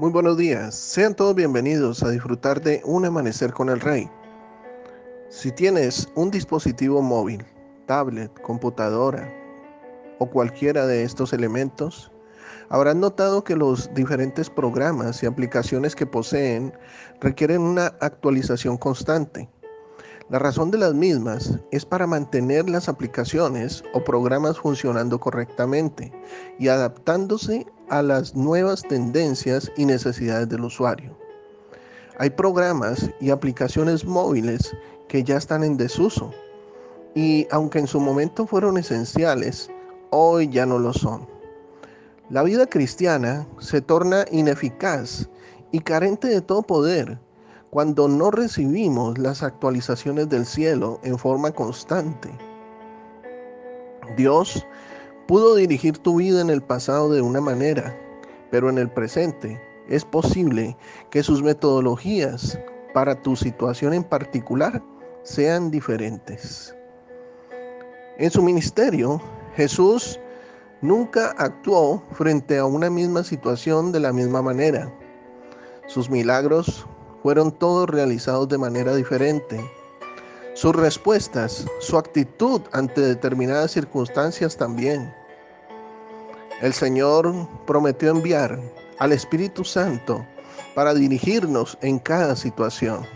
Muy buenos días, sean todos bienvenidos a disfrutar de un amanecer con el rey. Si tienes un dispositivo móvil, tablet, computadora o cualquiera de estos elementos, habrás notado que los diferentes programas y aplicaciones que poseen requieren una actualización constante. La razón de las mismas es para mantener las aplicaciones o programas funcionando correctamente y adaptándose a las nuevas tendencias y necesidades del usuario. Hay programas y aplicaciones móviles que ya están en desuso y aunque en su momento fueron esenciales, hoy ya no lo son. La vida cristiana se torna ineficaz y carente de todo poder cuando no recibimos las actualizaciones del cielo en forma constante. Dios Pudo dirigir tu vida en el pasado de una manera, pero en el presente es posible que sus metodologías para tu situación en particular sean diferentes. En su ministerio, Jesús nunca actuó frente a una misma situación de la misma manera. Sus milagros fueron todos realizados de manera diferente sus respuestas, su actitud ante determinadas circunstancias también. El Señor prometió enviar al Espíritu Santo para dirigirnos en cada situación.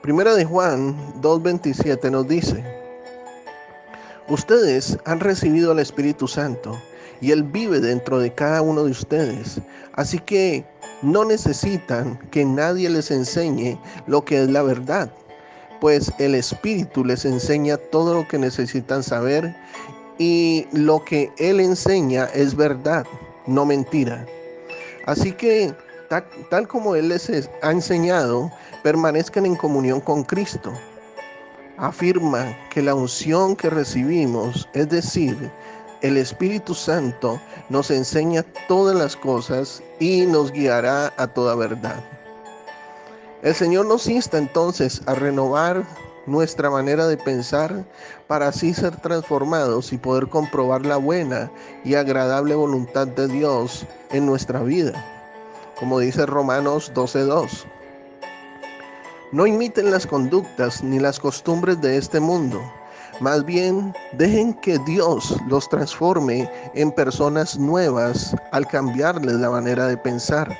Primera de Juan 2.27 nos dice, ustedes han recibido al Espíritu Santo y Él vive dentro de cada uno de ustedes, así que no necesitan que nadie les enseñe lo que es la verdad pues el Espíritu les enseña todo lo que necesitan saber y lo que Él enseña es verdad, no mentira. Así que, tal, como Él les ha enseñado, permanezcan en comunión con Cristo. Afirma que la unción que recibimos, es decir, el Espíritu Santo, nos enseña todas las cosas y nos guiará a toda verdad. El Señor nos insta entonces a renovar nuestra manera de pensar para así ser transformados y poder comprobar la buena y agradable voluntad de Dios en nuestra vida. Como dice Romanos 12.2. No imiten las conductas ni las costumbres de este mundo. Más bien, dejen que Dios los transforme en personas nuevas al cambiarles la manera de pensar.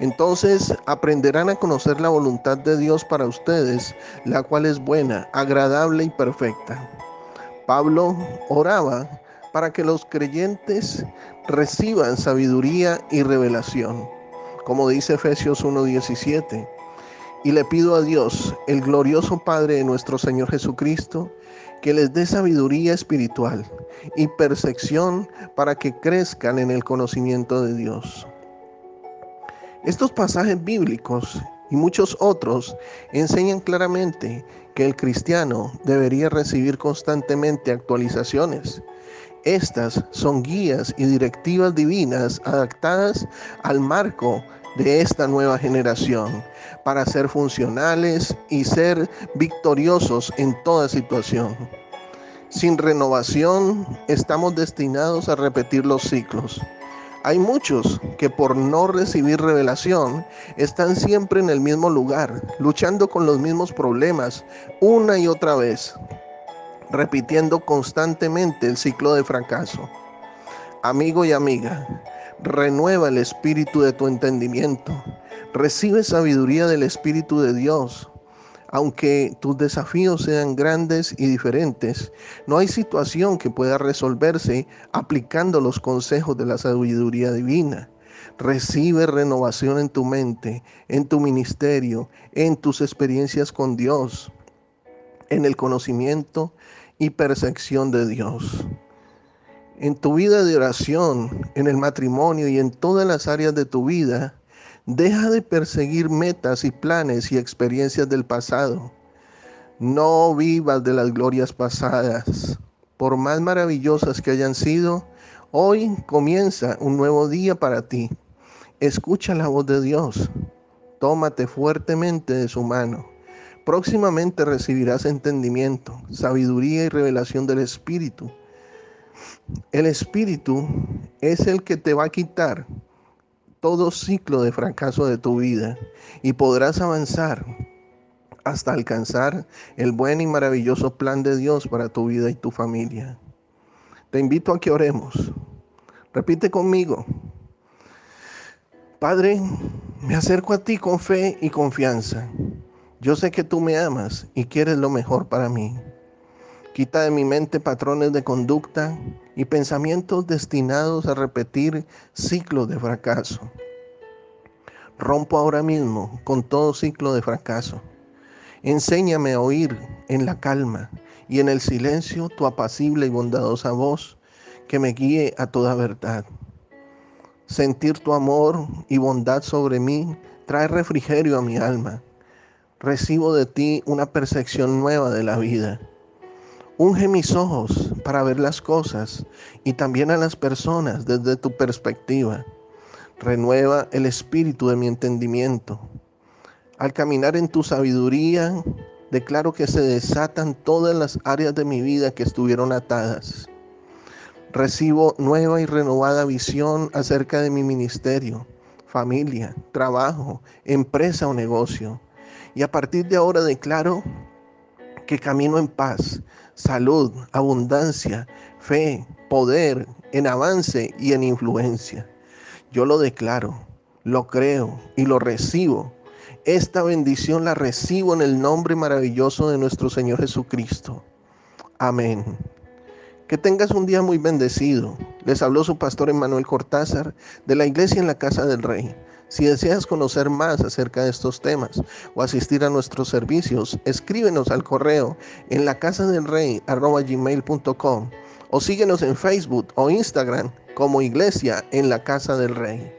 Entonces aprenderán a conocer la voluntad de Dios para ustedes, la cual es buena, agradable y perfecta. Pablo oraba para que los creyentes reciban sabiduría y revelación, como dice Efesios 1:17. Y le pido a Dios, el glorioso Padre de nuestro Señor Jesucristo, que les dé sabiduría espiritual y percepción para que crezcan en el conocimiento de Dios. Estos pasajes bíblicos y muchos otros enseñan claramente que el cristiano debería recibir constantemente actualizaciones. Estas son guías y directivas divinas adaptadas al marco de esta nueva generación para ser funcionales y ser victoriosos en toda situación. Sin renovación estamos destinados a repetir los ciclos. Hay muchos que por no recibir revelación están siempre en el mismo lugar, luchando con los mismos problemas una y otra vez, repitiendo constantemente el ciclo de fracaso. Amigo y amiga, renueva el espíritu de tu entendimiento, recibe sabiduría del Espíritu de Dios aunque tus desafíos sean grandes y diferentes, no hay situación que pueda resolverse aplicando los consejos de la sabiduría divina. Recibe renovación en tu mente, en tu ministerio, en tus experiencias con Dios, en el conocimiento y percepción de Dios. En tu vida de oración, en el matrimonio y en todas las áreas de tu vida, Deja de perseguir metas y planes y experiencias del pasado. No vivas de las glorias pasadas. Por más maravillosas que hayan sido, hoy comienza un nuevo día para ti. Escucha la voz de Dios. Tómate fuertemente de su mano. Próximamente recibirás entendimiento, sabiduría y revelación del Espíritu. El Espíritu es el que te va a quitar todo ciclo de fracaso de tu vida y podrás avanzar hasta alcanzar el buen y maravilloso plan de Dios para tu vida y tu familia. Te invito a que oremos. Repite conmigo. Padre, me acerco a ti con fe y confianza. Yo sé que tú me amas y quieres lo mejor para mí. Quita de mi mente patrones de conducta y pensamientos destinados a repetir ciclos de fracaso. Rompo ahora mismo con todo ciclo de fracaso. Enséñame a oír en la calma y en el silencio tu apacible y bondadosa voz que me guíe a toda verdad. Sentir tu amor y bondad sobre mí trae refrigerio a mi alma. Recibo de ti una percepción nueva de la vida. Unge mis ojos para ver las cosas y también a las personas desde tu perspectiva. Renueva el espíritu de mi entendimiento al caminar en tu sabiduría, declaro que se desatan todas las áreas de mi vida que estuvieron atadas. Recibo nueva y renovada visión acerca de mi ministerio, familia, trabajo, empresa o negocio. Y a partir de ahora declaro que camino en paz, salud, abundancia, fe, poder, en avance y en influencia. Yo lo declaro, lo creo y lo recibo esta bendición la recibo en el nombre maravilloso de nuestro Señor Jesucristo. Amén. Que tengas un día muy bendecido. Les habló su pastor Emanuel Cortázar de la iglesia en la casa del Rey. Si deseas conocer más acerca de estos temas o asistir a nuestros servicios, escríbenos al correo en la o síguenos en Facebook o Instagram como Iglesia en la casa del Rey.